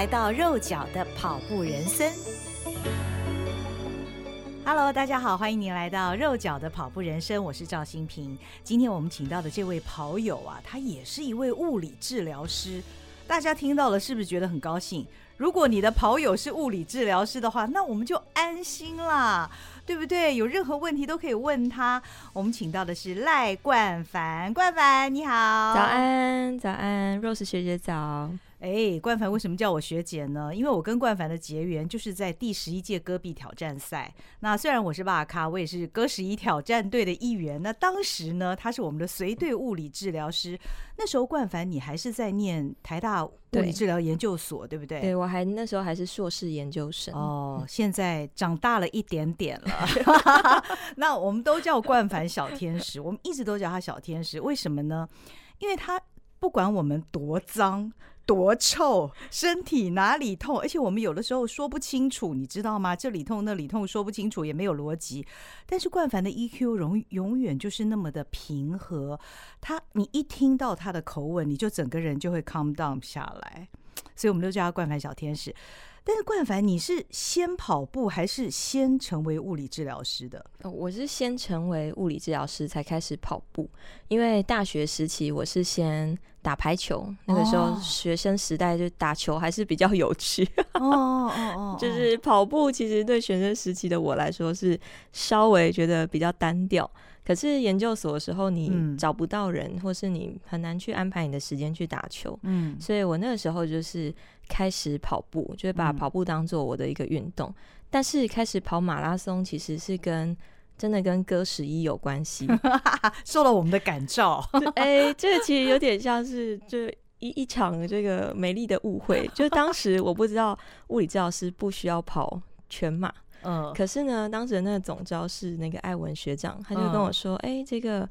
来到肉脚的跑步人生。Hello，大家好，欢迎您来到肉脚的跑步人生，我是赵新平。今天我们请到的这位跑友啊，他也是一位物理治疗师。大家听到了是不是觉得很高兴？如果你的跑友是物理治疗师的话，那我们就安心啦，对不对？有任何问题都可以问他。我们请到的是赖冠凡，冠凡你好，早安，早安，Rose 学姐早。哎，冠凡为什么叫我学姐呢？因为我跟冠凡的结缘就是在第十一届戈壁挑战赛。那虽然我是巴卡，我也是戈十一挑战队的一员。那当时呢，他是我们的随队物理治疗师。那时候冠凡你还是在念台大物理治疗研究所，对，对不对？对，我还那时候还是硕士研究生。哦，现在长大了一点点了。那我们都叫冠凡小天使，我们一直都叫他小天使。为什么呢？因为他不管我们多脏。多臭，身体哪里痛？而且我们有的时候说不清楚，你知道吗？这里痛那里痛，说不清楚也没有逻辑。但是冠凡的 EQ 永永远就是那么的平和，他你一听到他的口吻，你就整个人就会 calm down 下来。所以我们都叫他冠凡小天使。但是冠凡，你是先跑步还是先成为物理治疗师的？我是先成为物理治疗师才开始跑步，因为大学时期我是先打排球，那个时候学生时代就打球还是比较有趣。哦哦哦，就是跑步其实对学生时期的我来说是稍微觉得比较单调。可是研究所的时候，你找不到人，嗯、或是你很难去安排你的时间去打球。嗯，所以我那个时候就是开始跑步，就是把跑步当做我的一个运动。嗯、但是开始跑马拉松，其实是跟真的跟歌十一有关系，受了我们的感召。哎、欸，这个其实有点像是就一一场这个美丽的误会。就当时我不知道物理治疗师不需要跑全马。嗯，可是呢，当时的那个总教是那个艾文学长，他就跟我说：“哎、嗯欸，这个，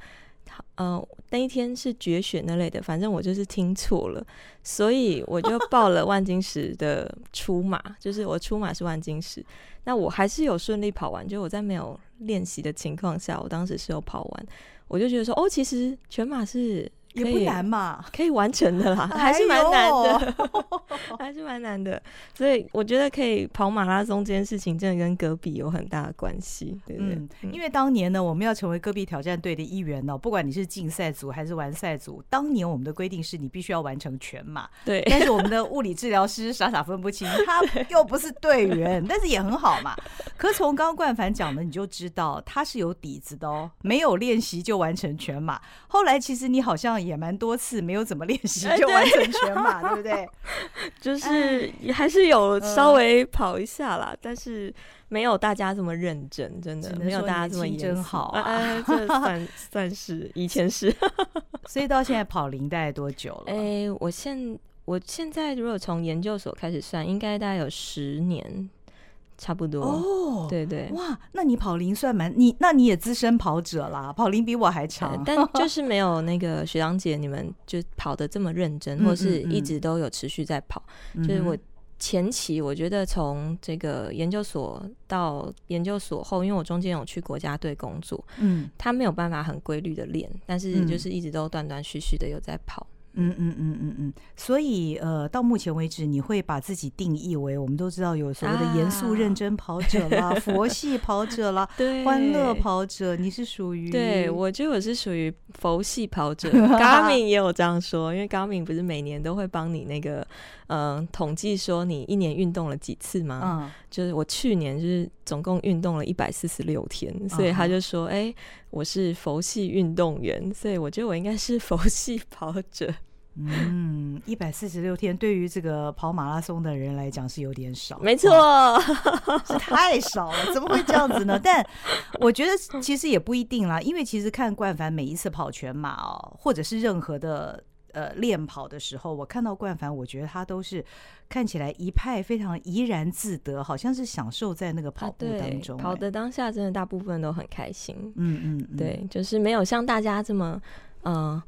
呃，那一天是绝选那类的，反正我就是听错了，所以我就报了万金石的出马，就是我出马是万金石，那我还是有顺利跑完，就我在没有练习的情况下，我当时是有跑完，我就觉得说，哦，其实全马是。”也不难嘛，可以完成的啦，还是蛮难的，还是蛮难的。所以我觉得可以跑马拉松这件事情，真的跟戈壁有很大的关系，对不对？嗯，因为当年呢，我们要成为戈壁挑战队的一员呢，不管你是竞赛组还是完赛组，当年我们的规定是你必须要完成全马。对。但是我们的物理治疗师傻傻分不清，他又不是队员，但是也很好嘛。可从刚刚冠凡讲的，你就知道他是有底子的哦，没有练习就完成全马。后来其实你好像。也蛮多次没有怎么练习就完成全马，对不对？就是还是有稍微跑一下啦，但是没有大家这么认真，真的没有大家这么真好啊！这 算算是以前是，所以到现在跑零大概多久了？哎，我现我现在如果从研究所开始算，应该大概有十年。差不多。哦，对对，哇，那你跑龄算蛮你，那你也资深跑者啦，跑龄比我还长，但 就是没有那个学长姐你们就跑的这么认真，或是一直都有持续在跑。嗯嗯嗯，就是我前期我觉得从这个研究所到研究所后，因为我中间有去国家队工作，嗯，他没有办法很规律的练，但是就是一直都断断续续的有在跑。嗯嗯嗯嗯嗯，所以呃，到目前为止，你会把自己定义为我们都知道有所谓的严肃认真跑者啦、啊、佛系跑者啦、对欢乐跑者，你是属于？对，我觉得我是属于佛系跑者。Garmin 也有这样说，因为 Garmin 不是每年都会帮你那个嗯、呃、统计说你一年运动了几次吗？嗯，就是我去年就是总共运动了一百四十六天，所以他就说，哎、嗯。欸我是佛系运动员，所以我觉得我应该是佛系跑者。嗯，一百四十六天对于这个跑马拉松的人来讲是有点少，没错，是太少了，怎么会这样子呢？但我觉得其实也不一定啦，因为其实看冠凡每一次跑全马哦，或者是任何的呃练跑的时候，我看到冠凡，我觉得他都是看起来一派非常怡然自得，好像是享受在那个跑步当中，欸，跑的当下真的大部分都很开心。嗯嗯，嗯，对，就是没有像大家这么嗯。呃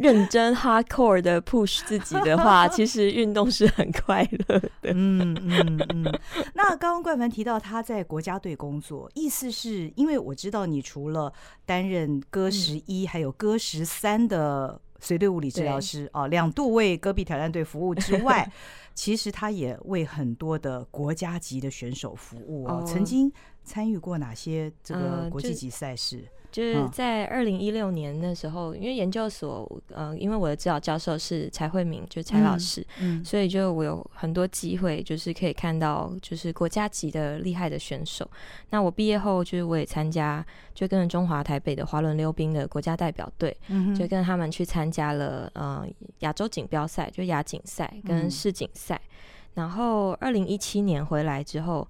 认真 hardcore 的 push 自己的话，其实运动是很快乐的。嗯嗯嗯。那刚刚冠凡提到他在国家队工作，意思是因为我知道你除了担任歌十一还有歌十三的随队物理治疗师啊，两度为戈壁挑战队服务之外，其实他也为很多的国家级的选手服务哦。曾经参与过哪些这个国际级赛事？就是在二零一六年的时候，因为研究所，呃，因为我的指导教授是柴慧敏，就柴老师，嗯，所以就我有很多机会，就是可以看到，就是国家级的厉害的选手。那我毕业后，就是我也参加，就跟中华台北的滑轮溜冰的国家代表队，就跟他们去参加了，呃，亚洲锦标赛，就亚锦赛跟世锦赛。然后二零一七年回来之后。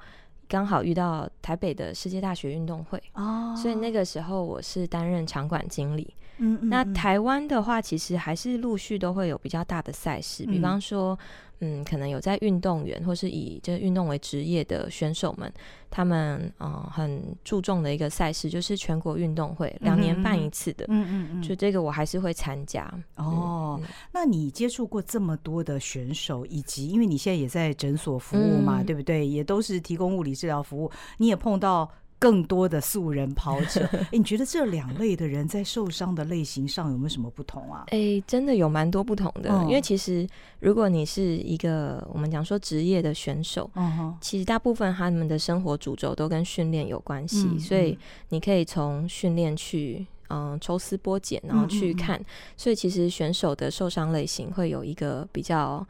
刚好遇到台北的世界大学运动会，oh. 所以那个时候我是担任场馆经理。嗯，嗯，嗯，那台湾的话，其实还是陆续都会有比较大的赛事，嗯、比方说。嗯，可能有在运动员或是以这个运动为职业的选手们，他们嗯、呃、很注重的一个赛事就是全国运动会，两年办一次的。嗯嗯嗯，就这个我还是会参加。哦、嗯，那你接触过这么多的选手，以及因为你现在也在诊所服务嘛，嗯、对不对？也都是提供物理治疗服务，你也碰到。更多的素人跑者，哎、欸，你觉得这两类的人在受伤的类型上有没有什么不同啊？哎、欸，真的有蛮多不同的。嗯、因为其实如果你是一个我们讲说职业的选手，其实大部分他们的生活主轴都跟训练有关系，所以你可以从训练去嗯抽丝剥茧，然后去看。嗯嗯嗯，所以其实选手的受伤类型会有一个比较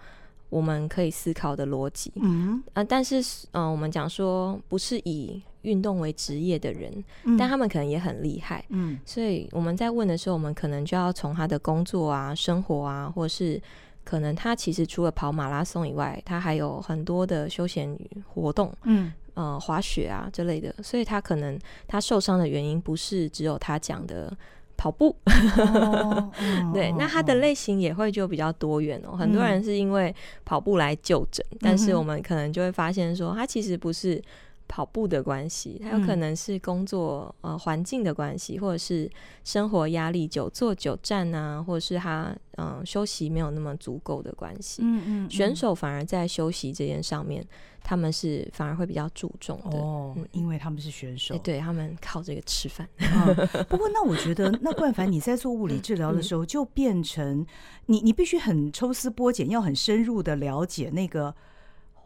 我们可以思考的逻辑。嗯。啊，但是嗯，我们讲说不是以运动为职业的人，嗯，但他们可能也很厉害，嗯，所以我们在问的时候，我们可能就要从他的工作啊、生活啊，或是可能他其实除了跑马拉松以外，他还有很多的休闲活动，嗯，呃，滑雪啊之类的，所以他可能他受伤的原因不是只有他讲的跑步，哦、对，那它的类型也会就比较多元哦。很多人是因为跑步来就诊，嗯，但是我们可能就会发现说，它其实不是。跑步的关系，它有可能是工作、嗯、呃环境的关系，或者是生活压力久坐久站啊，或者是他嗯、呃、休息没有那么足够的关系。嗯，嗯嗯，选手反而在休息这件上面，他们是反而会比较注重的哦，因为他们是选手，对他们靠这个吃饭。嗯、不过那我觉得，那冠凡你在做物理治疗的时候，就变成你你必须很抽丝剥茧，要很深入的了解那个。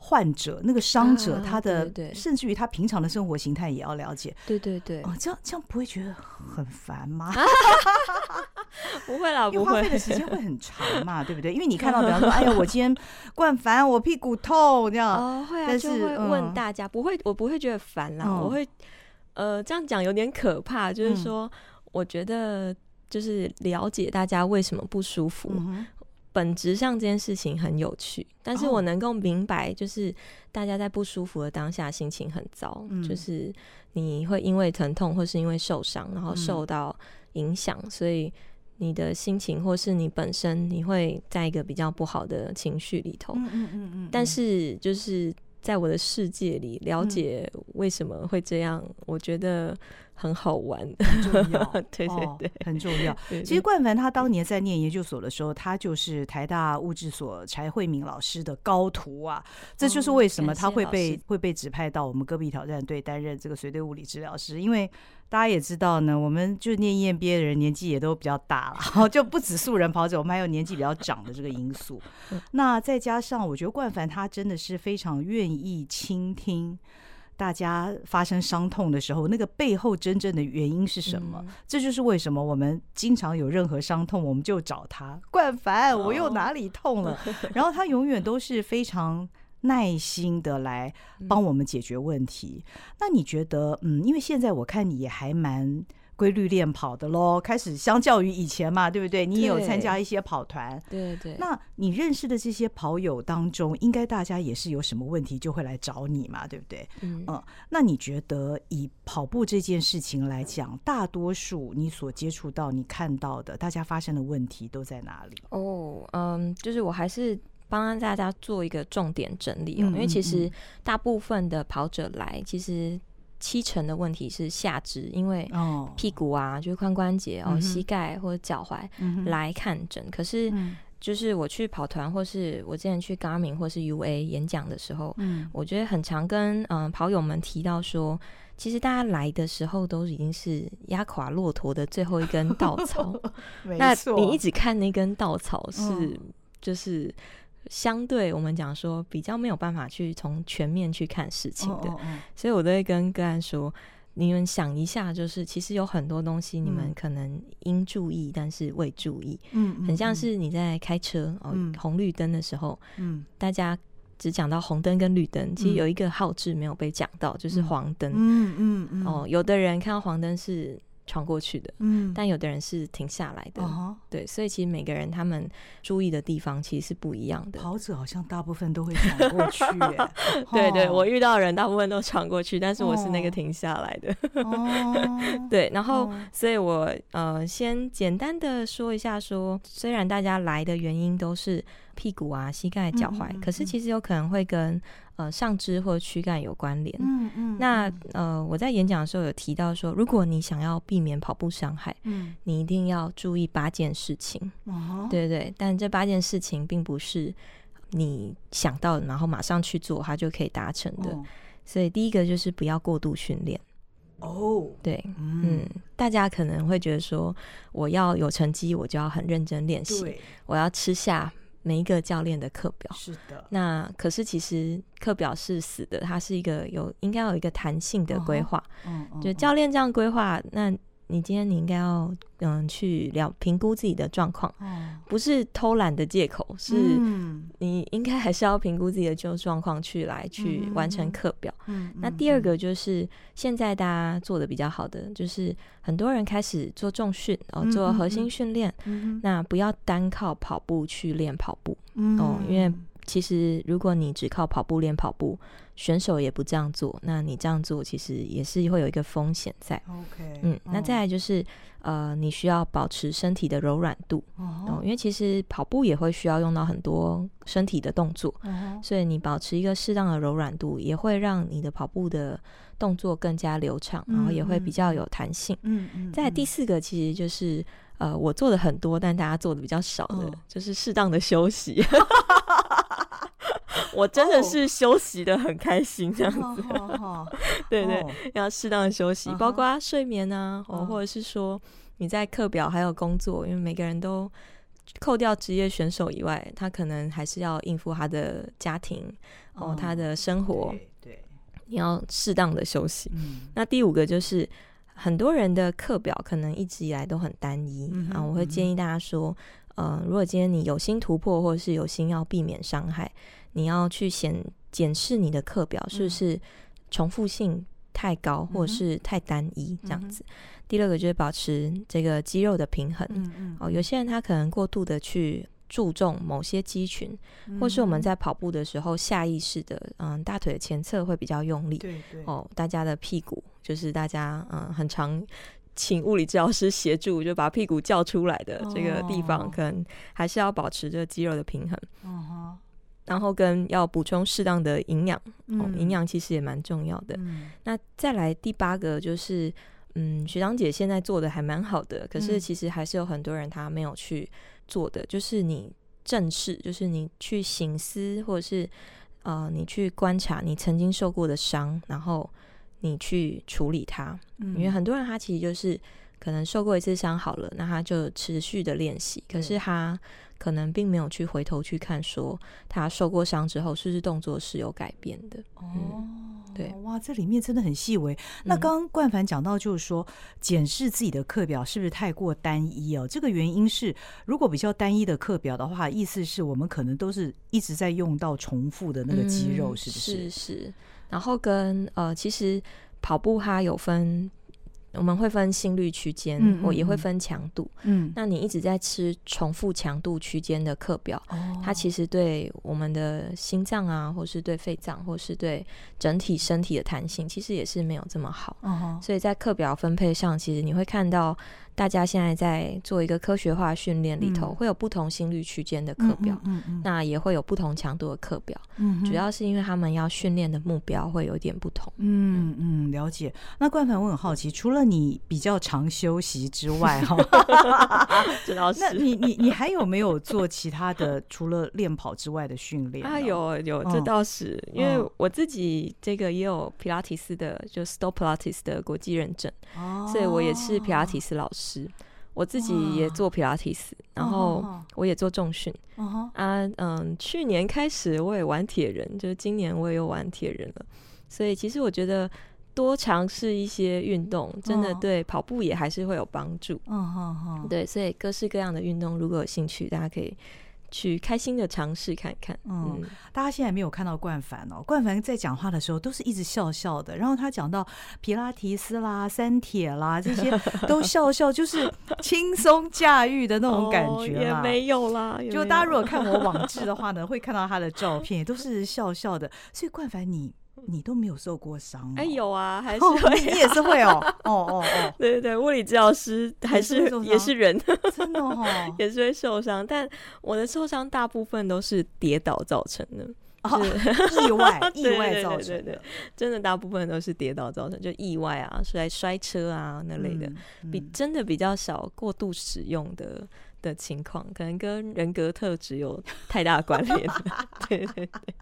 患者那个伤者，他的、甚至于他平常的生活形态也要了解。对对对，哦，这样这样不会觉得很烦吗？不会啦，因为花费的时间会很长嘛，对不对？因为你看到，比方说，哎呀，我今天冠烦，我屁股痛这样，哦，会啊，但是就会问大家，嗯、不会，我不会觉得烦啦，嗯、我会，呃，这样讲有点可怕，就是说，我觉得就是了解大家为什么不舒服。嗯本质上这件事情很有趣，但是我能够明白，就是大家在不舒服的当下心情很糟，嗯、就是你会因为疼痛或是因为受伤，然后受到影响，嗯、所以你的心情或是你本身你会在一个比较不好的情绪里头。嗯嗯嗯嗯。但是就是在我的世界里，了解为什么会这样，嗯、我觉得。很好玩，很重要，对对对，很重要。其实冠凡他当年在念研究所的时候，他就是台大物质所柴慧敏老师的高徒啊。这就是为什么他会被会被指派到我们戈壁挑战队担任这个随队物理治疗师。因为大家也知道呢，我们就念 EMBA 的人年纪也都比较大了，就不止素人跑者，我们还有年纪比较长的这个因素。那再加上，我觉得冠凡他真的是非常愿意倾听。大家发生伤痛的时候，那个背后真正的原因是什么？嗯、这就是为什么我们经常有任何伤痛，我们就找他。冠凡，我又哪里痛了？哦、然后他永远都是非常耐心的来帮我们解决问题。嗯、那你觉得，嗯，因为现在我看你也还蛮规律练跑的喽。开始相较于以前嘛，对不对？你也有参加一些跑团，对对。那你认识的这些跑友当中，应该大家也是有什么问题就会来找你嘛，对不对？嗯嗯。那你觉得以跑步这件事情来讲，大多数你所接触到、你看到的，大家发生的问题都在哪里？哦，嗯，就是我还是。帮大家做一个重点整理哦，因为其实大部分的跑者来，其实七成的问题是下肢，因为屁股啊，就是髋关节哦，膝盖或者脚踝来看诊。可是就是我去跑团，或是我之前去 Garmin 或是 UA 演讲的时候，我觉得很常跟嗯跑友们提到说，其实大家来的时候都已经是压垮骆驼的最后一根稻草。那你一直看那根稻草是就是。相对我们讲说比较没有办法去从全面去看事情的，所以我都会跟个案说，你们想一下，就是其实有很多东西你们可能应注意，但是未注意。嗯，很像是你在开车哦，红绿灯的时候，嗯，大家只讲到红灯跟绿灯，其实有一个号志没有被讲到，就是黄灯。嗯嗯嗯。哦，有的人看到黄灯是。闯过去的，嗯，但有的人是停下来的，哦、对，所以其实每个人他们注意的地方其实是不一样的。跑者好像大部分都会闯过去，耶，对对，我遇到的人大部分都闯过去，但是我是那个停下来的，哦、对，然后，哦、所以我呃先简单的说一下说，说虽然大家来的原因都是。屁股啊、膝盖、脚踝，嗯嗯、可是其实有可能会跟呃上肢或躯干有关联。嗯嗯。那呃，我在演讲的时候有提到说，如果你想要避免跑步伤害，嗯，你一定要注意八件事情。哦。对对对，但这八件事情并不是你想到然后马上去做，它就可以达成的。哦、所以第一个就是不要过度训练。哦。对，嗯，嗯，大家可能会觉得说，我要有成绩，我就要很认真练习，我要吃下。每一个教练的课表。是的，那可是其实课表是死的，它是一个有应该有一个弹性的规划，嗯，就教练这样规划，那你今天你应该要嗯去了评估自己的状况，不是偷懒的借口，是你应该还是要评估自己的就状况去来去完成课表。嗯，那第二个就是现在大家做的比较好的，就是很多人开始做重训哦，做核心训练，那不要单靠跑步去练跑步哦，因为。其实，如果你只靠跑步练跑步，选手也不这样做，那你这样做其实也是会有一个风险在。OK，嗯，那再来就是，呃，你需要保持身体的柔软度哦，因为其实跑步也会需要用到很多身体的动作，所以你保持一个适当的柔软度，也会让你的跑步的动作更加流畅，然后也会比较有弹性。嗯嗯。再来第四个，其实就是，呃，我做的很多，但大家做的比较少的，就是适当的休息。我真的是休息的很开心，这样子。对对，要适当的休息，包括睡眠啊，哦，或者是说你在课表还有工作，因为每个人都扣掉职业选手以外，他可能还是要应付他的家庭哦，他的生活。对，你要适当的休息。那第五个就是很多人的课表可能一直以来都很单一啊，我会建议大家说，呃，如果今天你有心突破，或者是有心要避免伤害。你要去检检视你的课表是不是重复性太高，或者是太单一这样子。第二个就是保持这个肌肉的平衡。哦，有些人他可能过度的去注重某些肌群，或是我们在跑步的时候下意识的，嗯，大腿的前侧会比较用力。对对。哦，大家的屁股就是大家嗯很常请物理治疗师协助，就把屁股叫出来的这个地方，可能还是要保持这个肌肉的平衡。嗯然后跟要补充适当的营养，嗯、哦，营养其实也蛮重要的。嗯、那再来第八个就是，嗯，学长姐现在做的还蛮好的，可是其实还是有很多人他没有去做的，嗯、就是你正视，就是你去醒思，或者是呃，你去观察你曾经受过的伤，然后你去处理它。嗯、因为很多人他其实就是可能受过一次伤好了，那他就持续的练习，可是他。可能并没有去回头去看，说他受过伤之后，是不是动作是有改变的？哦，嗯、对，哇，这里面真的很细微。那刚刚冠凡讲到，就是说检视自己的课表是不是太过单一哦？这个原因是，如果比较单一的课表的话，意思是我们可能都是一直在用到重复的那个肌肉，是不是？嗯、是是。然后跟呃，其实跑步它有分。我们会分心率区间，嗯嗯嗯我也会分强度。嗯，那你一直在吃重复强度区间的课表，哦、它其实对我们的心脏啊，或是对肺脏，或是对整体身体的弹性，其实也是没有这么好。哦、所以在课表分配上，其实你会看到。大家现在在做一个科学化训练里头，会有不同心率区间的课表，嗯那也会有不同强度的课表，嗯、主要是因为他们要训练的目标会有点不同。嗯嗯，了解。那冠凡，我很好奇，除了你比较常休息之外，哈，这倒是。那你你你还有没有做其他的除了练跑之外的训练？啊，有有，这倒是，嗯、因为我自己这个也有皮拉提斯的，就 Stop Pilates 的国际认证，哦、所以我也是皮拉提斯老师。我自己也做皮拉提斯，然后我也做重训。啊，嗯，去年开始我也玩铁人，就是今年我也有玩铁人了。所以其实我觉得多尝试一些运动，真的对跑步也还是会有帮助。嗯对，所以各式各样的运动，如果有兴趣，大家可以。去开心的尝试看看。嗯，大家现在没有看到冠凡哦，冠凡在讲话的时候都是一直笑笑的。然后他讲到皮拉提斯啦、三铁啦这些，都笑笑，就是轻松驾驭的那种感觉、哦、也没有啦，就大家如果看我网志的话呢，会看到他的照片，也都是笑笑的。所以冠凡你。你都没有受过伤？哎，有啊，还是会、啊哦，你也是会哦，哦哦哦，对对对，物理治疗师还是也是，人，真的哦，也是会受伤，但我的受伤大部分都是跌倒造成的，哦、意外 意外造成的，真的大部分都是跌倒造成，就意外啊，摔摔车啊那类的，嗯嗯、比真的比较少过度使用的的情况，可能跟人格特质有太大关联，对对对。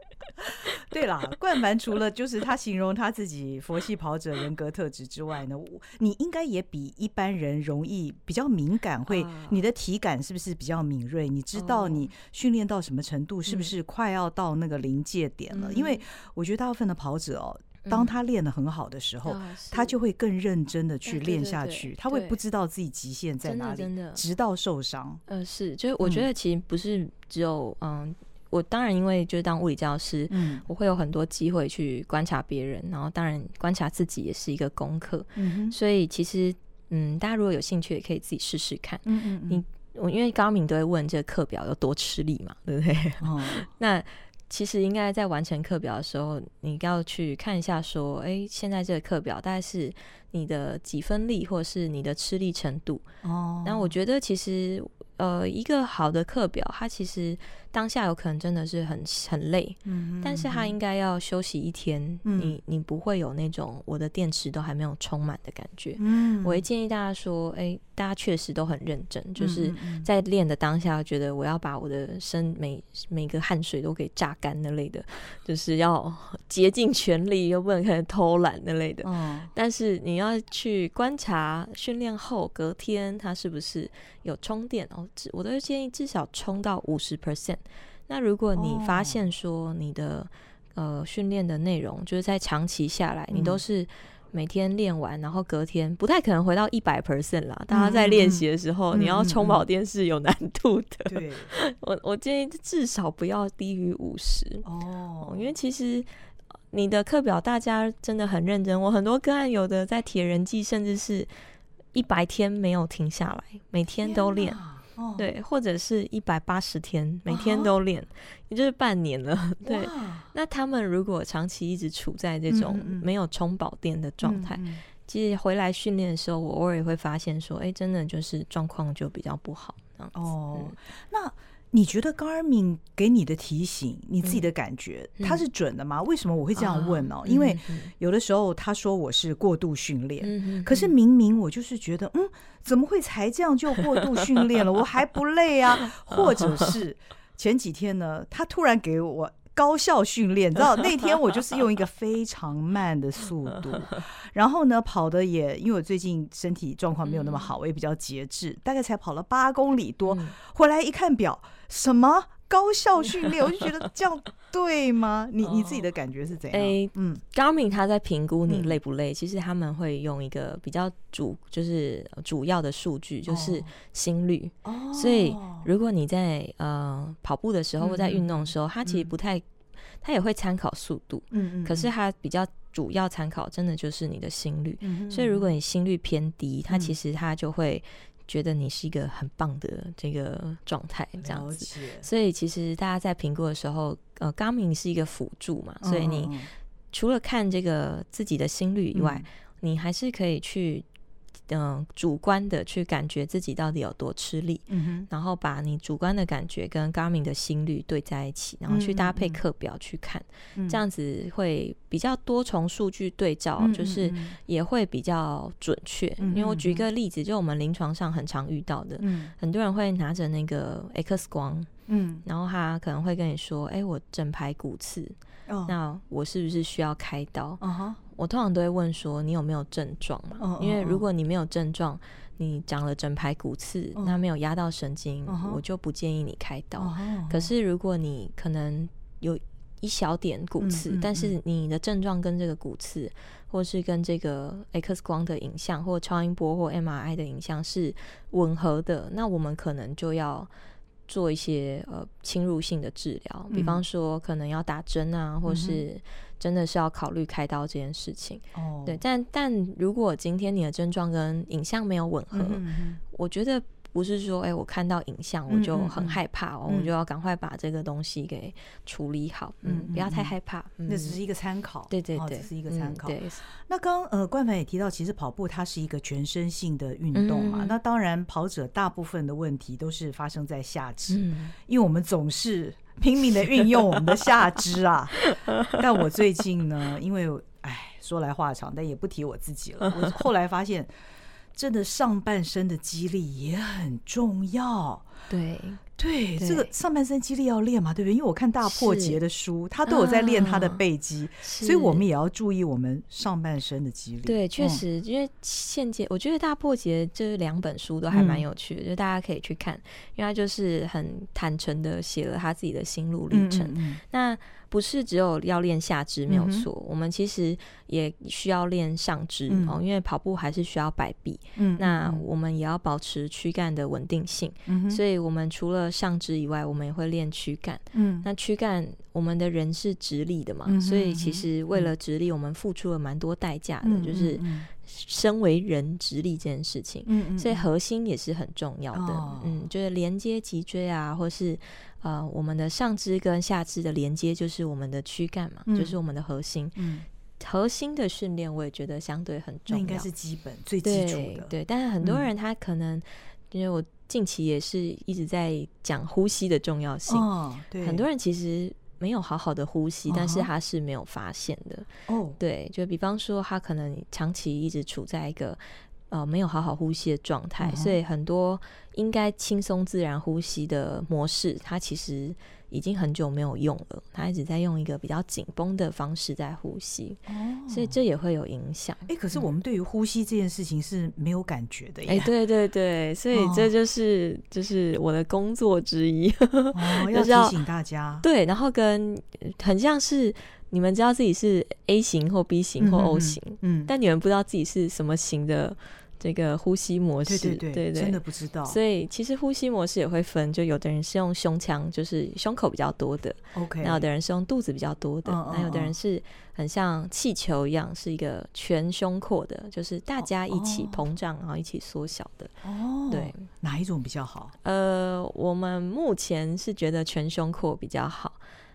对啦，冠凡除了就是他形容他自己佛系跑者人格特质之外呢，你应该也比一般人容易比较敏感，会你的体感是不是比较敏锐？你知道你训练到什么程度，是不是快要到那个临界点了？因为我觉得大部分的跑者哦，当他练得很好的时候，他就会更认真的去练下去，他会不知道自己极限在哪里，直到受伤。呃，是，就是我觉得其实不是只有嗯。我当然，因为就是当物理教师，嗯，我会有很多机会去观察别人，然后当然观察自己也是一个功课，嗯，所以其实，嗯，大家如果有兴趣，也可以自己试试看，嗯嗯，你我因为高敏都会问这个课表有多吃力嘛，对不对？哦，那其实应该在完成课表的时候，你要去看一下，说，哎，现在这个课表大概是你的几分力，或者是你的吃力程度，哦，那我觉得其实。呃，一个好的课表，它其实当下有可能真的是很很累，嗯，但是他应该要休息一天，嗯、你你不会有那种我的电池都还没有充满的感觉，嗯，我会建议大家说，哎、欸，大家确实都很认真，就是在练的当下，觉得我要把我的身每每个汗水都给榨干那类的，就是要 竭尽全力，又不能开始偷懒那类的，嗯，但是你要去观察训练后隔天它是不是有充电哦。我都建议至少充到五十 percent。那如果你发现说你的、oh. 呃训练的内容就是在长期下来，你都是每天练完，然后隔天不太可能回到一百 percent 啦。大家在练习的时候，嗯、你要充饱电是有难度的。对，我我建议至少不要低于五十哦，因为其实你的课表大家真的很认真。我很多个案有的在铁人季，甚至是一百天没有停下来，每天都练。对，或者是一百八十天，每天都练，也就是半年了。对，那他们如果长期一直处在这种没有充饱电的状态，其实回来训练的时候，我偶尔也会发现说，哎，真的就是状况就比较不好。哦，那。你觉得 Garmin 给你的提醒，你自己的感觉，嗯、它是准的吗？嗯、为什么我会这样问呢？哦？因为有的时候他说我是过度训练，嗯、可是明明我就是觉得，嗯，怎么会才这样就过度训练了？我还不累啊？或者是前几天呢，他突然给我。高效训练，你知道那天我就是用一个非常慢的速度，然后呢跑的也，因为我最近身体状况没有那么好，我也比较节制，大概才跑了八公里多，回来一看表，什么？高效训练，我就觉得这样对吗？你你自己的感觉是怎样？欸、嗯，Garmin 他在评估你累不累，嗯、其实他们会用一个比较主，就是主要的数据，就是心率。哦，所以如果你在呃跑步的时候或在运动的时候，他、嗯、其实不太他也会参考速度，嗯嗯，可是他比较主要参考真的就是你的心率，嗯嗯，所以如果你心率偏低，它其实它就会觉得你是一个很棒的这个状态，这样子。所以其实大家在评估的时候，呃，Garmin 是一个辅助嘛，所以你除了看这个自己的心率以外，嗯、你还是可以去。嗯，主观的去感觉自己到底有多吃力，嗯哼，然后把你主观的感觉跟 Garmin 的心率对在一起，然后去搭配课表去看，嗯、这样子会比较多重数据对照，嗯、就是也会比较准确。嗯、因为我举一个例子，就我们临床上很常遇到的，嗯、很多人会拿着那个 X 光，嗯，然后他可能会跟你说：“哎、欸，我整排骨刺，哦、那我是不是需要开刀？”嗯哼。我通常都会问说，你有没有症状嘛？Oh, oh, oh. 因为如果你没有症状，你长了整排骨刺，oh. 那没有压到神经，oh. 我就不建议你开刀。Oh. 可是如果你可能有一小点骨刺，oh. 但是你的症状跟这个骨刺，或是跟这个 X 光的影像，或超音波或 MRI 的影像是吻合的，那我们可能就要做一些呃侵入性的治疗，比方说可能要打针啊，或是。真的是要考虑开刀这件事情，哦，对，但但如果今天你的症状跟影像没有吻合，嗯嗯，我觉得不是说，哎、欸，我看到影像我就很害怕哦，嗯嗯，我就要赶快把这个东西给处理好，嗯，嗯，不要太害怕，嗯，那只是一个参考，对对对，哦、只是一个参考。那刚呃冠凡也提到，其实跑步它是一个全身性的运动嘛，嗯、那当然跑者大部分的问题都是发生在下肢，嗯、因为我们总是。拼命的运用我们的下肢啊！但我最近呢，因为哎，说来话长，但也不提我自己了。我后来发现，真的上半身的肌力也很重要。对。对，这个上半身肌力要练嘛，对不对？因为我看大破节的书，他都有在练他的背肌，所以我们也要注意我们上半身的肌力。对，确实，因为现阶我觉得大破节这两本书都还蛮有趣的，就大家可以去看，因为他就是很坦诚的写了他自己的心路历程。那不是只有要练下肢没有错，我们其实也需要练上肢哦，因为跑步还是需要摆臂。嗯，那我们也要保持躯干的稳定性。嗯，所以我们除了上肢以外，我们也会练躯干。嗯，那躯干，我们的人是直立的嘛，嗯、所以其实为了直立，我们付出了蛮多代价的，嗯、就是身为人直立这件事情。嗯，所以核心也是很重要的。嗯，嗯，就是连接脊椎啊，或是呃，我们的上肢跟下肢的连接，就是我们的躯干嘛，嗯、就是我们的核心。嗯，核心的训练，我也觉得相对很重要，应该是基本最基础的。对，但是很多人他可能、嗯、因为我。近期也是一直在讲呼吸的重要性。哦，对，很多人其实没有好好的呼吸，哦、但是他是没有发现的。哦，对，就比方说他可能长期一直处在一个呃没有好好呼吸的状态，哦、所以很多应该轻松自然呼吸的模式，他其实。已经很久没有用了，他一直在用一个比较紧绷的方式在呼吸，哦，所以这也会有影响。哎，可是我们对于呼吸这件事情是没有感觉的耶。哎，对对对，所以这就是就是我的工作之一，哦，要提醒大家。对，然后跟很像是你们知道自己是 A 型或 B 型或 O 型，嗯，但你们不知道自己是什么型的。这个呼吸模式，对对对，对对真的不知道。所以其实呼吸模式也会分，就有的人是用胸腔，就是胸口比较多的，OK。那有的人是用肚子比较多的，那、嗯、有的人是很像气球一样，是一个全胸廓的，就是大家一起膨胀，然后一起缩小的。哦，对，哪一种比较好？呃，我们目前是觉得全胸廓比较好，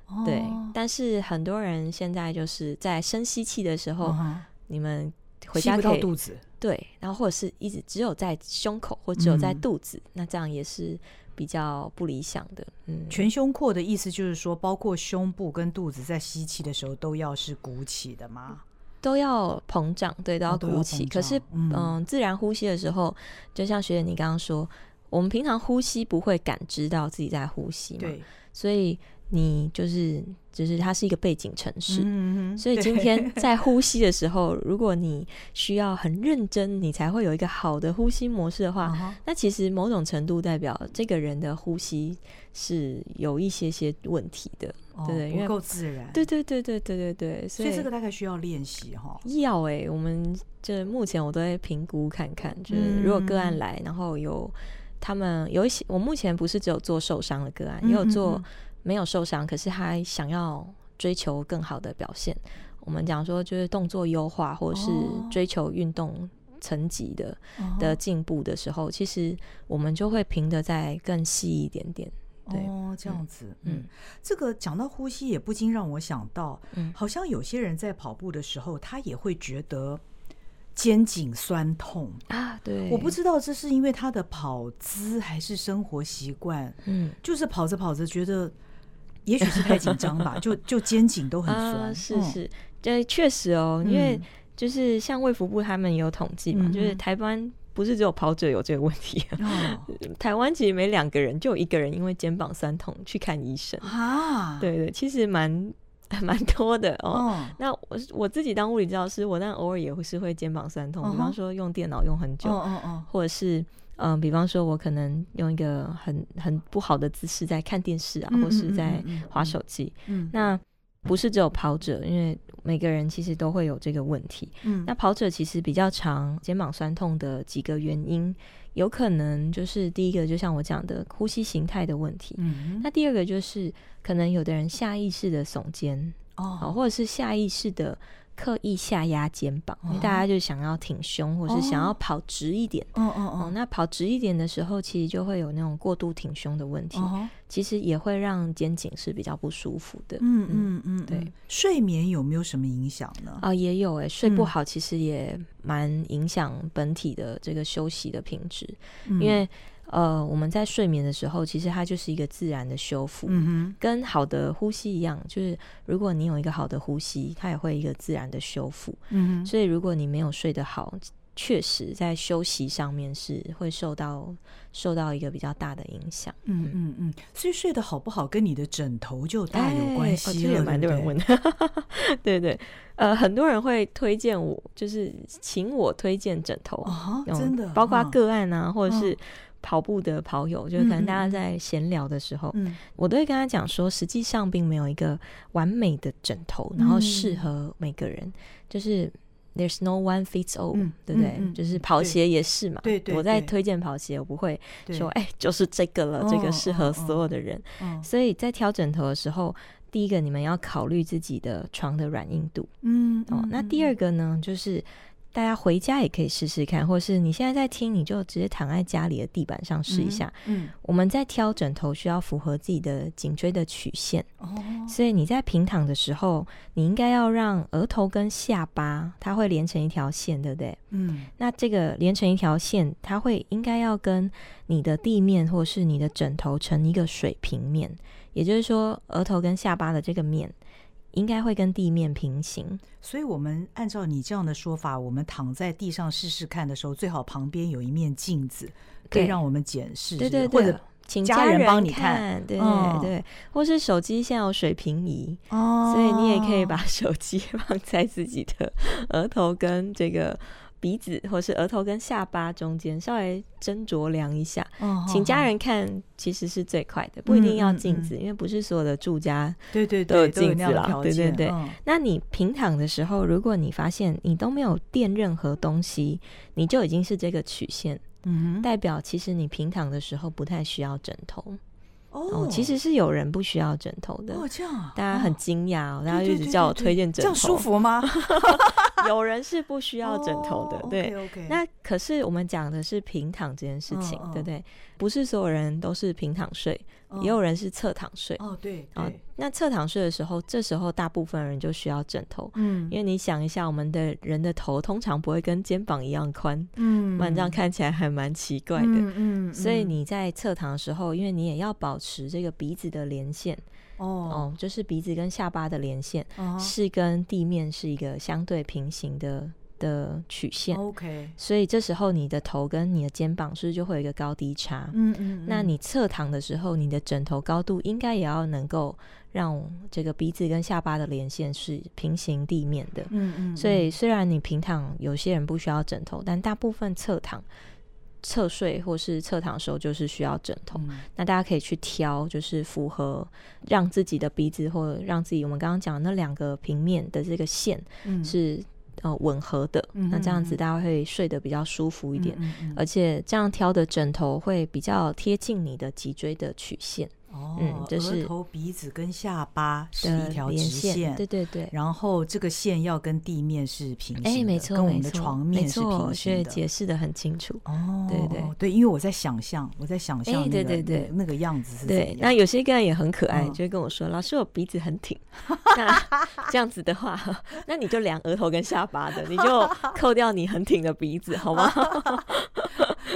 哦、对。但是很多人现在就是在深吸气的时候，嗯、你们回家可以吸不到肚子。对，然后或者是一直只有在胸口或只有在肚子，嗯、那这样也是比较不理想的。嗯，全胸廓的意思就是说，包括胸部跟肚子在吸气的时候都要是鼓起的吗？都要膨胀，对，都要鼓起。哦、可是，嗯、呃，自然呼吸的时候，就像学姐你刚刚说，我们平常呼吸不会感知到自己在呼吸嘛，对，所以。你就是，就是它是一个背景城市，所以今天在呼吸的时候，如果你需要很认真，你才会有一个好的呼吸模式的话，uh 那其实某种程度代表这个人的呼吸是有一些些问题的，哦、对对？因为不够自然。对对对对对对对，所以，所以这个大概需要练习哈。要哎、欸，我们这目前我都会评估看看，就是如果个案来，然后有他们有一些，我目前不是只有做受伤的个案，也有做。没有受伤，可是还想要追求更好的表现。我们讲说就是动作优化，或是追求运动层级的、oh. 的进步的时候，其实我们就会评的再更细一点点。对哦，这样子，嗯，嗯，这个讲到呼吸，也不禁让我想到，嗯，好像有些人在跑步的时候，他也会觉得肩颈酸痛啊。对，我不知道这是因为他的跑姿还是生活习惯，嗯，就是跑着跑着觉得，也许是太紧张吧，就就肩颈都很酸。啊、是是，这、嗯，确实哦，因为就是像卫福部他们也有统计嘛，嗯、就是台湾。不是只有跑者有这个问题，啊，台湾其实每两个人就有一个人因为肩膀酸痛去看医生啊。对对，其实蛮 蛮多的哦。哦，那我我自己当物理治疗师，我但偶尔也会是会肩膀酸痛，比方说用电脑用很久，哦哦，或者是嗯、呃，比方说我可能用一个很很不好的姿势在看电视啊，或是在滑手机。嗯，那不是只有跑者，因为。每个人其实都会有这个问题。嗯，那跑者其实比较常肩膀酸痛的几个原因，有可能就是第一个，就像我讲的呼吸形态的问题。嗯，那第二个就是可能有的人下意识的耸肩哦，或者是下意识的。刻意下压肩膀，因为大家就想要挺胸，或是想要跑直一点。哦哦哦。那跑直一点的时候，其实就会有那种过度挺胸的问题。哦。其实也会让肩颈是比较不舒服的。嗯嗯嗯。对，睡眠有没有什么影响呢？啊，也有诶，睡不好其实也蛮影响本体的这个休息的品质，因为。呃，我们在睡眠的时候，其实它就是一个自然的修复，嗯哼，跟好的呼吸一样，就是如果你有一个好的呼吸，它也会一个自然的修复，嗯哼。所以如果你没有睡得好，确实在休息上面是会受到受到一个比较大的影响，嗯嗯嗯。所以睡得好不好跟你的枕头就大有关系了，这也蛮多人问的，对对，呃，很多人会推荐我，就是请我推荐枕头，哦，真的，包括个案啊，或者是。跑步的跑友，就是可能大家在闲聊的时候，嗯、我都会跟他讲说，实际上并没有一个完美的枕头，然后适合每个人，嗯、就是 there's no one fits all，、嗯、对不对？嗯嗯、就是跑鞋也是嘛。对对，我在推荐跑鞋，我不会说，哎、欸，就是这个了，对这个适合所有的人。哦哦哦、所以在挑枕头的时候，第一个你们要考虑自己的床的软硬度。嗯，哦，那第二个呢，就是。大家回家也可以试试看，或是你现在在听，你就直接躺在家里的地板上试一下。嗯，嗯，我们在挑枕头需要符合自己的颈椎的曲线。哦，所以你在平躺的时候，你应该要让额头跟下巴它会连成一条线，对不对？嗯，那这个连成一条线，它会应该要跟你的地面或是你的枕头成一个水平面，也就是说，额头跟下巴的这个面。应该会跟地面平行，所以我们按照你这样的说法，我们躺在地上试试看的时候，最好旁边有一面镜子，可以让我们检视，对对对，或者请家人帮你看，对对对，或是手机现在有水平仪，哦，所以你也可以把手机 放在自己的额头跟这个。鼻子或是额头跟下巴中间稍微斟酌量一下，哦、请家人看，其实是最快的，不一定要镜子，嗯嗯嗯、因为不是所有的住家对对都有镜子啦。对对对，哦、那你平躺的时候，如果你发现你都没有垫任何东西，你就已经是这个曲线，嗯、代表其实你平躺的时候不太需要枕头。哦，其实是有人不需要枕头的。哦，这样啊，大家很惊讶哦，大家一直叫我推荐枕头，这样舒服吗？有人是不需要枕头的，对。那可是我们讲的是平躺这件事情，对不对？不是所有人都是平躺睡。也有人是侧躺睡哦，对，对，那侧躺睡的时候，这时候大部分人就需要枕头，嗯，因为你想一下，我们的人的头通常不会跟肩膀一样宽，嗯，这样看起来还蛮奇怪的，嗯嗯，所以你在侧躺的时候，因为你也要保持这个鼻子的连线，哦哦，就是鼻子跟下巴的连线是跟地面是一个相对平行的。的曲线，OK，所以这时候你的头跟你的肩膀是不是就会有一个高低差？嗯嗯，那你侧躺的时候，你的枕头高度应该也要能够让这个鼻子跟下巴的连线是平行地面的。嗯嗯，所以虽然你平躺，有些人不需要枕头，但大部分侧躺、侧睡或是侧躺的时候就是需要枕头。那大家可以去挑，就是符合让自己的鼻子或者让自己我们刚刚讲的那两个平面的这个线是。呃，吻合的，那这样子大家会睡得比较舒服一点，而且这样挑的枕头会比较贴近你的脊椎的曲线。哦，嗯，就是额头、鼻子跟下巴是一条直线，对对对。然后这个线要跟地面是平行的，哎，没错，跟我们的床面是平行的。解释的很清楚。哦，对对对，因为我在想象，我在想象，对对对，那个样子是。对，那有些个人也很可爱，就会跟我说：“老师，我鼻子很挺。”那这样子的话，那你就量额头跟下巴的，你就扣掉你很挺的鼻子，好吗？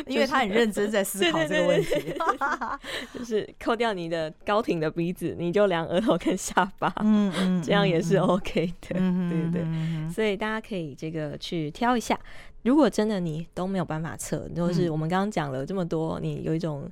因为他很认真在思考这个问题，就是扣掉你的高挺的鼻子，你就量额头跟下巴，嗯嗯，这样也是 OK 的，对对对。所以大家可以这个去挑一下，如果真的你都没有办法测，就是我们刚刚讲了这么多，你有一种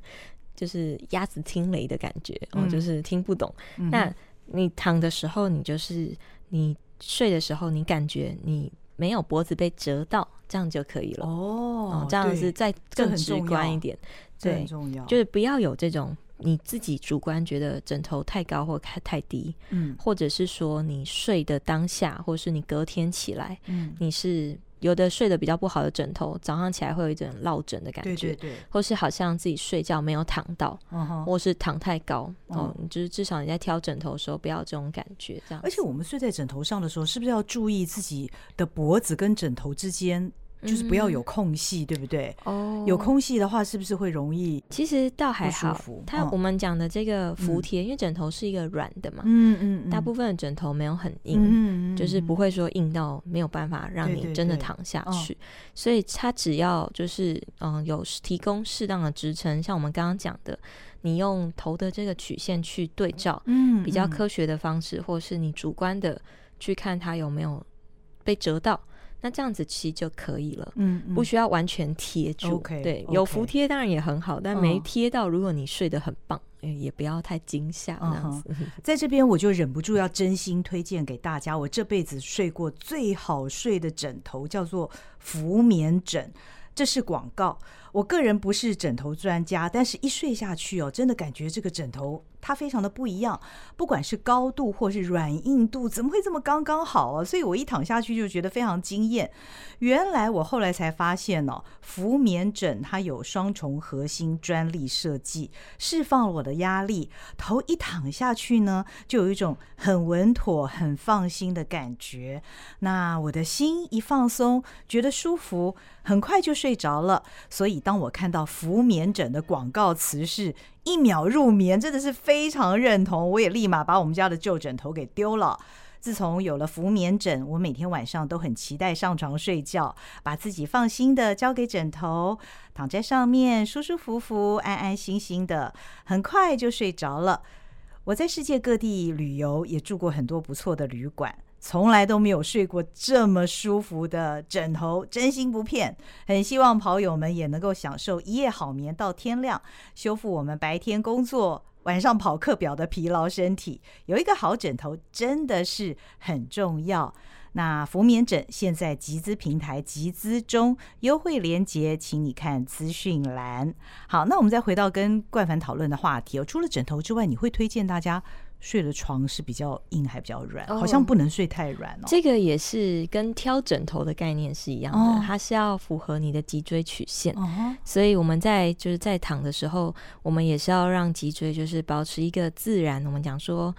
就是鸭子听雷的感觉，哦，就是听不懂。那你躺的时候，你就是你睡的时候，你感觉你。没有脖子被折到，这样就可以了。哦，这样是再更直观一点。对，很重要。就是不要有这种你自己主观觉得枕头太高或太太低，嗯，或者是说你睡的当下，或是你隔天起来，嗯，你是。有的睡得比较不好的枕头，早上起来会有一种落枕的感觉，对对对，或是好像自己睡觉没有躺到，uh. 或是躺太高，哦、uh，huh. 就是至少你在挑枕头的时候不要这种感觉，这样。而且我们睡在枕头上的时候，是不是要注意自己的脖子跟枕头之间？就是不要有空隙，嗯、对不对？哦，有空隙的话，是不是会容易？其实倒还好。它我们讲的这个服帖，嗯、因为枕头是一个软的嘛，嗯嗯，嗯大部分的枕头没有很硬，嗯嗯，就是不会说硬到没有办法让你真的躺下去。所以它只要就是嗯有提供适当的支撑，像我们刚刚讲的，你用头的这个曲线去对照，嗯，比较科学的方式，嗯、或是你主观的去看它有没有被折到。那这样子其实就可以了，嗯，嗯不需要完全贴住，okay, 对，okay, 有服帖当然也很好，但没贴到，如果你睡得很棒，嗯、也不要太惊吓这样子。嗯、在这边我就忍不住要真心推荐给大家，我这辈子睡过最好睡的枕头叫做浮眠枕，这是广告。我个人不是枕头专家，但是一睡下去哦，真的感觉这个枕头。它非常的不一样，不管是高度或是软硬度，怎么会这么刚刚好啊？所以我一躺下去就觉得非常惊艳。原来我后来才发现哦，浮棉枕它有双重核心专利设计，释放了我的压力。头一躺下去呢，就有一种很稳妥、很放心的感觉。那我的心一放松，觉得舒服，很快就睡着了。所以当我看到浮棉枕的广告词是，一秒入眠，真的是非常认同。我也立马把我们家的旧枕头给丢了。自从有了浮眠枕，我每天晚上都很期待上床睡觉，把自己放心的交给枕头，躺在上面舒舒服服、安安心心的，很快就睡着了。我在世界各地旅游，也住过很多不错的旅馆。从来都没有睡过这么舒服的枕头，真心不骗。很希望跑友们也能够享受一夜好眠到天亮，修复我们白天工作、晚上跑课表的疲劳身体。有一个好枕头真的是很重要。那福眠枕现在集资平台集资中，优惠链接请你看资讯栏。好，那我们再回到跟冠凡讨论的话题哦。除了枕头之外，你会推荐大家？睡的床是比较硬还比较软？Oh, 好像不能睡太软哦。这个也是跟挑枕头的概念是一样的，oh. 它是要符合你的脊椎曲线。Uh. 所以我们在就是在躺的时候，我们也是要让脊椎就是保持一个自然。我们讲说，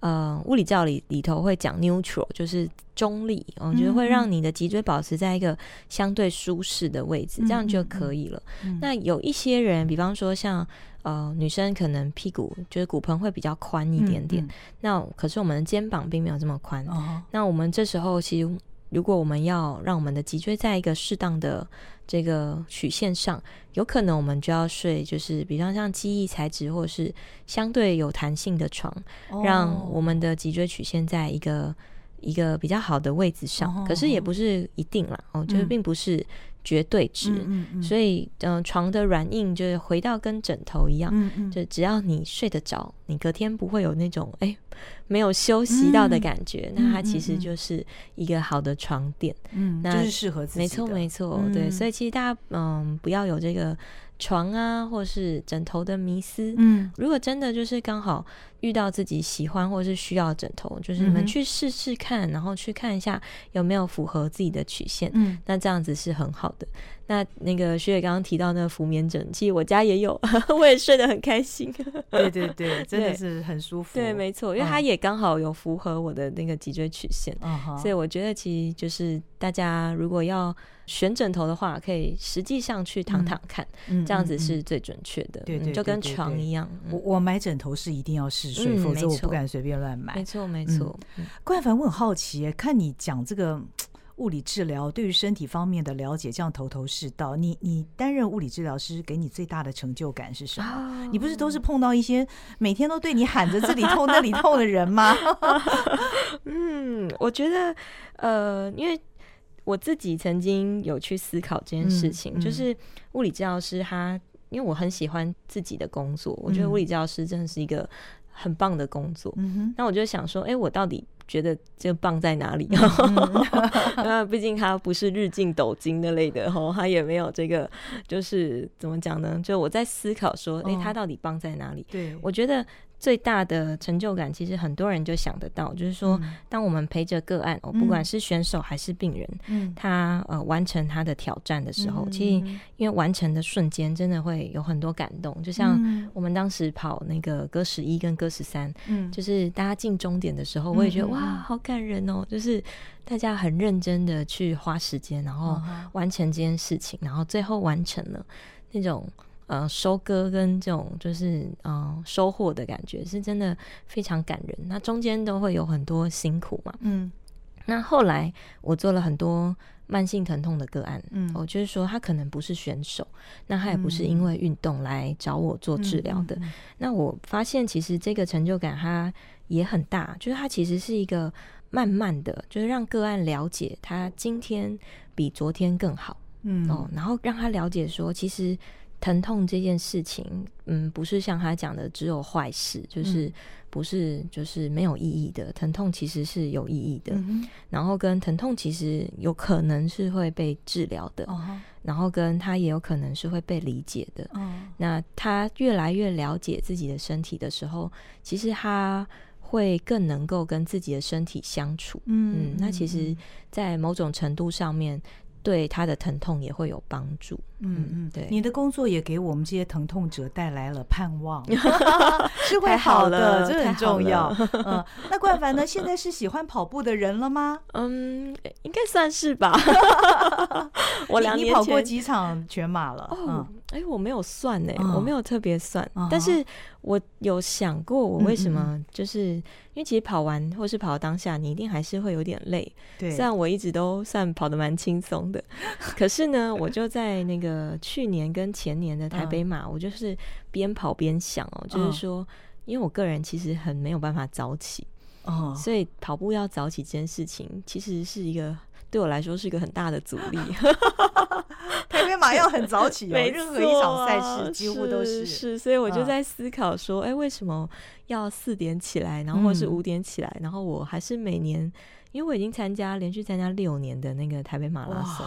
呃，物理教里里头会讲 neutral，就是中立，我觉得会让你的脊椎保持在一个相对舒适的位置，mm hmm. 这样就可以了。Mm hmm. 那有一些人，比方说像。呃，女生可能屁股就是骨盆会比较宽一点点，那可是我们的肩膀并没有这么宽。哦、那我们这时候其实，如果我们要让我们的脊椎在一个适当的这个曲线上，有可能我们就要睡，就是比方像记忆材质或是相对有弹性的床，哦、让我们的脊椎曲线在一个一个比较好的位置上。哦、可是也不是一定啦，哦，就是并不是。绝对值，嗯嗯嗯，所以嗯、呃，床的软硬就是回到跟枕头一样，就只要你睡得着，你隔天不会有那种哎没有休息到的感觉，嗯、那它其实就是一个好的床垫，嗯，那就是适合自己的，没错没错，对，所以其实大家嗯不要有这个床啊，或是枕头的迷思。嗯，如果真的就是刚好遇到自己喜欢或是需要的枕头，就是你们去试试看，然后去看一下有没有符合自己的曲线。嗯，那这样子是很好的。那那个学姐刚刚提到那个浮棉枕，其实我家也有，我也睡得很开心。对对对，真的是很舒服。对，对，没错，因为它也刚好有符合我的那个脊椎曲线，嗯、所以我觉得其实就是大家如果要选枕头的话，可以实际上去躺躺看，嗯、这样子是最准确的。对、嗯、对，就跟床一样。我我买枕头是一定要试睡，嗯、否则我不敢随便乱买。没错没错。冠凡，我很好奇，看你讲这个。物理治疗对于身体方面的了解，这样头头是道。你你担任物理治疗师，给你最大的成就感是什么？你不是都是碰到一些每天都对你喊着这里痛那里痛的人吗？嗯，我觉得，呃，因为我自己曾经有去思考这件事情，就是物理治疗师他，因为我很喜欢自己的工作，我觉得物理治疗师真的是一个很棒的工作。嗯，那我就想说，哎、欸，我到底。觉得这个棒在哪里？那毕竟他不是日进斗金那类的吼，他也没有这个，就是怎么讲呢？就我在思考说，哎、欸，它到底棒在哪里？对，我觉得。最大的成就感，其实很多人就想得到，就是说，当我们陪着个案，哦，不管是选手还是病人，嗯，他呃完成他的挑战的时候，其实因为完成的瞬间，真的会有很多感动。就像我们当时跑那个歌十一跟歌十三，嗯，就是大家进终点的时候，我也觉得哇，好感人哦，就是大家很认真的去花时间，然后完成这件事情，然后最后完成了那种。呃，收割跟这种就是呃收获的感觉，是真的非常感人。那中间都会有很多辛苦嘛，嗯。那后来我做了很多慢性疼痛的个案，嗯，我就是说他可能不是选手，那他也不是因为运动来找我做治疗的。嗯嗯嗯、那我发现其实这个成就感它也很大，就是它其实是一个慢慢的，就是让个案了解他今天比昨天更好，嗯哦，然后让他了解说其实。疼痛这件事情，嗯，不是像他讲的只有坏事，就是不是就是没有意义的。疼痛其实是有意义的，嗯、然后跟疼痛其实有可能是会被治疗的，哦、然后跟他也有可能是会被理解的。哦、那他越来越了解自己的身体的时候，其实他会更能够跟自己的身体相处。嗯，嗯，那其实，在某种程度上面。对他的疼痛也会有帮助。嗯嗯，对，你的工作也给我们这些疼痛者带来了盼望，是会好的，这很重要。嗯，那冠凡呢？现在是喜欢跑步的人了吗？嗯，应该算是吧。我两年前你跑过几场全马了？哦，哎，我没有算呢，我没有特别算，但是我有想过，我为什么就是因为其实跑完或是跑当下，你一定还是会有点累。对，虽然我一直都算跑得蛮轻松的，可是呢，我就在那个。呃，去年跟前年的台北马，嗯、我就是边跑边想哦，嗯、就是说，因为我个人其实很没有办法早起，哦、所以跑步要早起这件事情，其实是一个对我来说是一个很大的阻力。台北马要很早起，哦，没错啊，任何一场赛事几乎都是，是，是，所以我就在思考说，哎、欸，为什么要四点起来，然后或是五点起来，嗯、然后我还是每年，因为我已经参加连续参加六年的那个台北马拉松，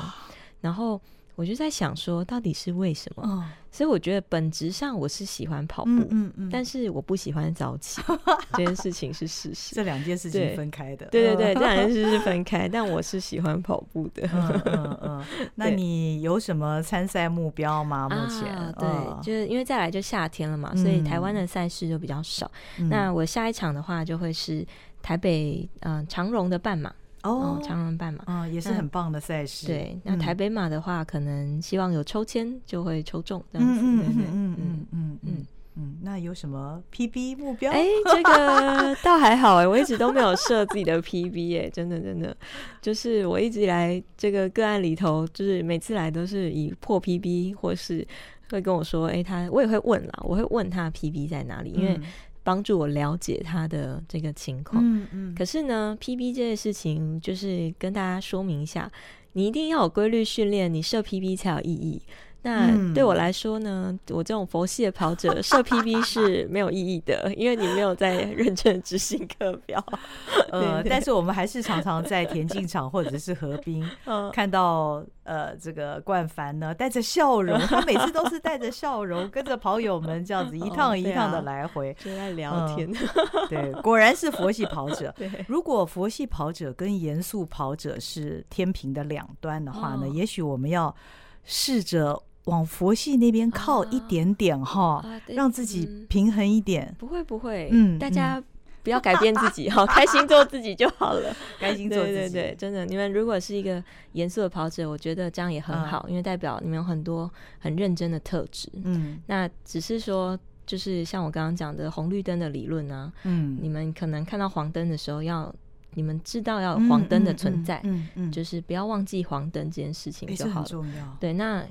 然后。我就在想说，到底是为什么？哦、所以我觉得本质上我是喜欢跑步，嗯嗯嗯、但是我不喜欢早起，这件事情是事实。这两件事情分开的，对对对，这两件 事是分开，但我是喜欢跑步的。嗯嗯嗯。那你有什么参赛目标吗？目前？啊、对，就是因为再来就夏天了嘛，嗯、所以台湾的赛事就比较少。嗯、那我下一场的话，就会是台北嗯、呃、长荣的半马。哦，长荣半马，嗯，也是很棒的赛事。对，那台北马的话，可能希望有抽签就会抽中这样子。嗯嗯嗯嗯嗯嗯嗯，那有什么 PB 目标？哎，这个倒还好哎，我一直都没有设自己的 PB 哎，真的真的，就是我一直以来这个个案里头，就是每次来都是以破 PB，或是会跟我说，哎，他我也会问啦，我会问他 PB 在哪里，因为。帮助我了解他的这个情况，嗯嗯。可是呢，PB 这件事情就是跟大家说明一下，你一定要有规律训练，你设 PB 才有意义。那对我来说呢，我这种佛系的跑者设 PB 是没有意义的，因为你没有在 认真执行课表。呃，但是我们还是常常在田径场或者是河滨 看到呃这个冠凡呢带着笑容，他每次都是带着笑容跟着跑友们这样子一趟一趟的来回就在聊天。对，果然是佛系跑者。如果佛系跑者跟严肃跑者是天平的两端的话呢，也许我们要试着。往佛系那边靠一点点哈，让自己平衡一点。嗯、不会不会，嗯，大家不要改变自己哈，开心做自己就好了。开心做自己，对对对，真的。你们如果是一个严肃的跑者，我觉得这样也很好，啊、因为代表你们有很多很认真的特质。嗯，那只是说，就是像我刚刚讲的红绿灯的理论啊，嗯，你们可能看到黄灯的时候要，要你们知道要有黄灯的存在，嗯嗯，嗯嗯嗯就是不要忘记黄灯这件事情就好了。欸、重要。对，那。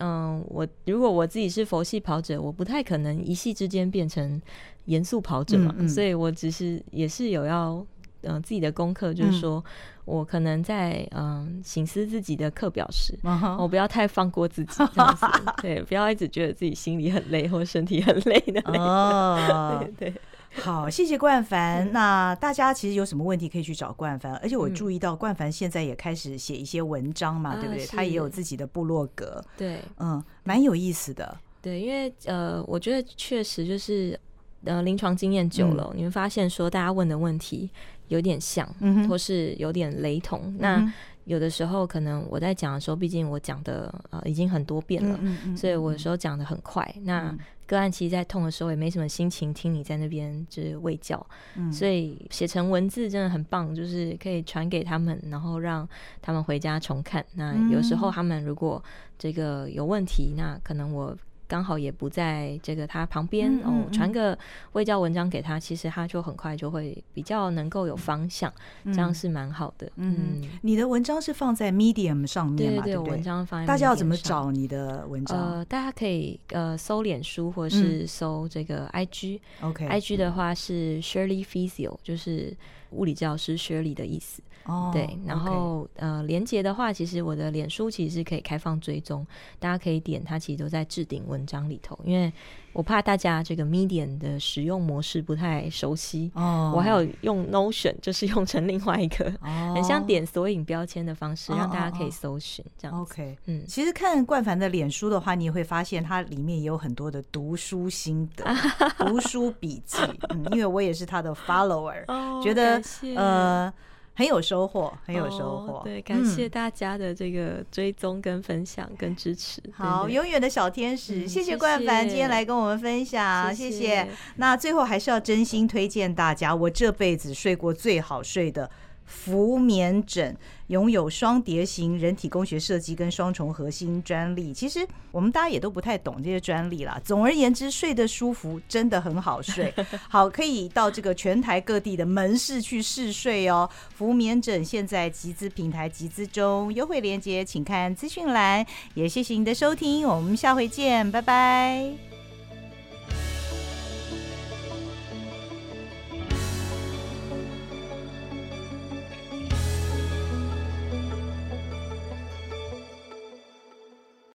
嗯，我如果我自己是佛系跑者，我不太可能一夕之间变成严肃跑者嘛，嗯嗯、所以我只是也是有要嗯、呃、自己的功课，就是说、嗯、我可能在嗯醒思自己的课表时，嗯、我不要太放过自己这样子，对，不要一直觉得自己心里很累或身体很累的累。哦，对对。好，谢谢冠凡。嗯、那大家其实有什么问题可以去找冠凡，而且我注意到冠凡现在也开始写一些文章嘛，嗯、对不对？他也有自己的部落格，对，嗯，蛮有意思的。对，因为呃，我觉得确实就是呃，临床经验久了，嗯、你会发现说大家问的问题有点像，嗯、或是有点雷同。嗯、那有的时候可能我在讲的时候，毕竟我讲的呃已经很多遍了，嗯嗯、所以我有时候讲的很快。嗯、那个案其实，在痛的时候也没什么心情听你在那边就是喂教，嗯、所以写成文字真的很棒，就是可以传给他们，然后让他们回家重看。那有时候他们如果这个有问题，那可能我。刚好也不在这个他旁边、嗯嗯嗯、哦，传个卫教文章给他，其实他就很快就会比较能够有方向，嗯、这样是蛮好的。嗯，嗯你的文章是放在 Medium 上面嘛？对，对，文章放在 Medium 上。大家要怎么找你的文章？呃，大家可以呃搜脸书或者是搜这个 IG。OK，IG 的话是 Shirley Physio，就是物理治疗师 Shirley 的意思。哦，对，然后.呃，连结的话，其实我的脸书其实是可以开放追踪，大家可以点，它其实都在置顶文章里头，因为我怕大家这个 Medium 的使用模式不太熟悉，哦，我还有用 Notion，就是用成另外一个，哦，很像点索引标签的方式，让大家可以搜寻这样。OK，嗯，其实看冠凡的脸书的话，你也会发现它里面也有很多的读书心得、读书笔记，嗯，因为我也是他的 follower，哦，觉得呃。很有收获，很有收获。Oh, 对，感谢大家的这个追踪、跟分享、跟支持。嗯、好，永远的小天使，嗯、谢谢冠凡今天来跟我们分享，谢谢。谢谢，那最后还是要真心推荐大家，我这辈子睡过最好睡的。福棉枕拥有双蝶型人体工学设计跟双重核心专利，其实我们大家也都不太懂这些专利啦。总而言之，睡得舒服真的很好睡。好，可以到这个全台各地的门市去试睡哦。福棉枕现在集资平台集资中，优惠链接请看资讯栏。也谢谢您的收听，我们下回见，拜拜。